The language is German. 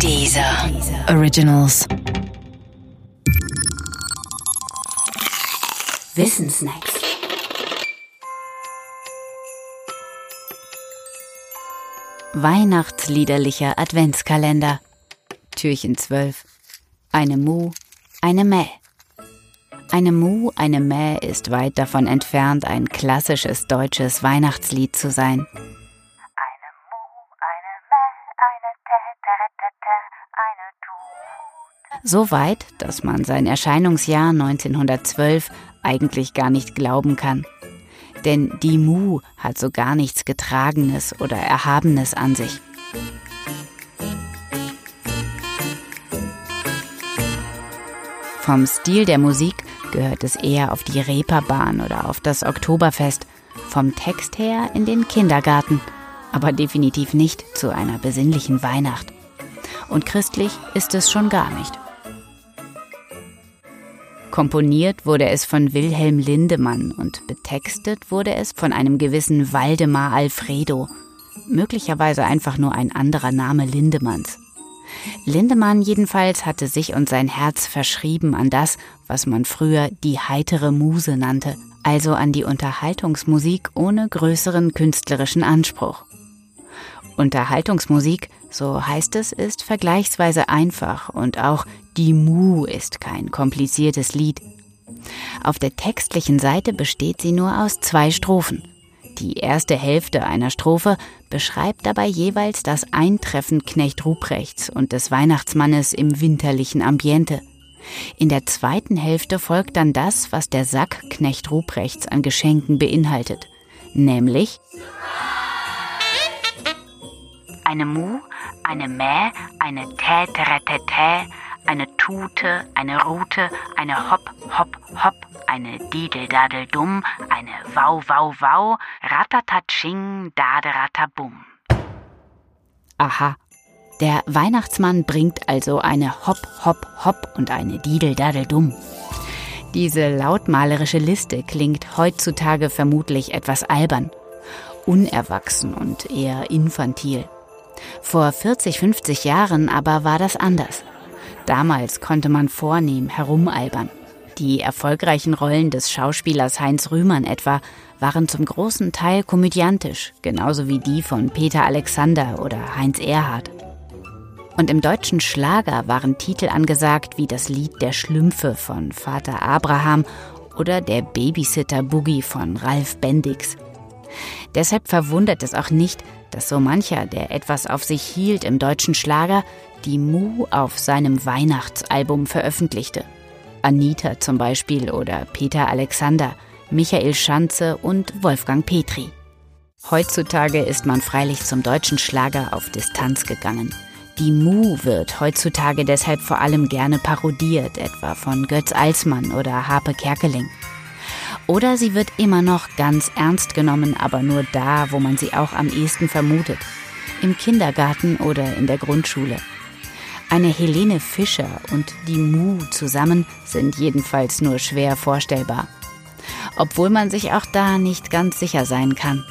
Dieser Originals. Wissensnacks. Weihnachtsliederlicher Adventskalender. Türchen 12. Eine Mu, eine Mäh. Eine Mu, eine Mäh ist weit davon entfernt, ein klassisches deutsches Weihnachtslied zu sein. So weit, dass man sein Erscheinungsjahr 1912 eigentlich gar nicht glauben kann. Denn die Mu hat so gar nichts Getragenes oder Erhabenes an sich. Vom Stil der Musik gehört es eher auf die Reeperbahn oder auf das Oktoberfest, vom Text her in den Kindergarten, aber definitiv nicht zu einer besinnlichen Weihnacht. Und christlich ist es schon gar nicht. Komponiert wurde es von Wilhelm Lindemann und betextet wurde es von einem gewissen Waldemar Alfredo, möglicherweise einfach nur ein anderer Name Lindemanns. Lindemann jedenfalls hatte sich und sein Herz verschrieben an das, was man früher die heitere Muse nannte, also an die Unterhaltungsmusik ohne größeren künstlerischen Anspruch. Unterhaltungsmusik, so heißt es, ist vergleichsweise einfach und auch die Mu ist kein kompliziertes Lied. Auf der textlichen Seite besteht sie nur aus zwei Strophen. Die erste Hälfte einer Strophe beschreibt dabei jeweils das Eintreffen Knecht Ruprechts und des Weihnachtsmannes im winterlichen Ambiente. In der zweiten Hälfte folgt dann das, was der Sack Knecht Ruprechts an Geschenken beinhaltet, nämlich eine Mu, eine Mäh, eine Tä, Tä, Tä, eine Tute, eine Rute, eine Hopp, Hopp, Hopp, eine Didel, Dadel, Dumm, eine Wau, Wau, Wau, Ratatatsching, Daderatabum. Aha. Der Weihnachtsmann bringt also eine Hopp, Hopp, Hopp und eine Didel, Dadel, Dumm. Diese lautmalerische Liste klingt heutzutage vermutlich etwas albern, unerwachsen und eher infantil. Vor 40, 50 Jahren aber war das anders. Damals konnte man vornehm herumalbern. Die erfolgreichen Rollen des Schauspielers Heinz Rühmann etwa waren zum großen Teil komödiantisch, genauso wie die von Peter Alexander oder Heinz Erhardt. Und im deutschen Schlager waren Titel angesagt wie das Lied Der Schlümpfe von Vater Abraham oder der Babysitter Boogie von Ralf Bendix. Deshalb verwundert es auch nicht, dass so mancher, der etwas auf sich hielt im deutschen Schlager, die Mu auf seinem Weihnachtsalbum veröffentlichte. Anita zum Beispiel oder Peter Alexander, Michael Schanze und Wolfgang Petri. Heutzutage ist man freilich zum deutschen Schlager auf Distanz gegangen. Die Mu wird heutzutage deshalb vor allem gerne parodiert, etwa von Götz Alsmann oder Harpe Kerkeling. Oder sie wird immer noch ganz ernst genommen, aber nur da, wo man sie auch am ehesten vermutet. Im Kindergarten oder in der Grundschule. Eine Helene Fischer und die Mu zusammen sind jedenfalls nur schwer vorstellbar. Obwohl man sich auch da nicht ganz sicher sein kann.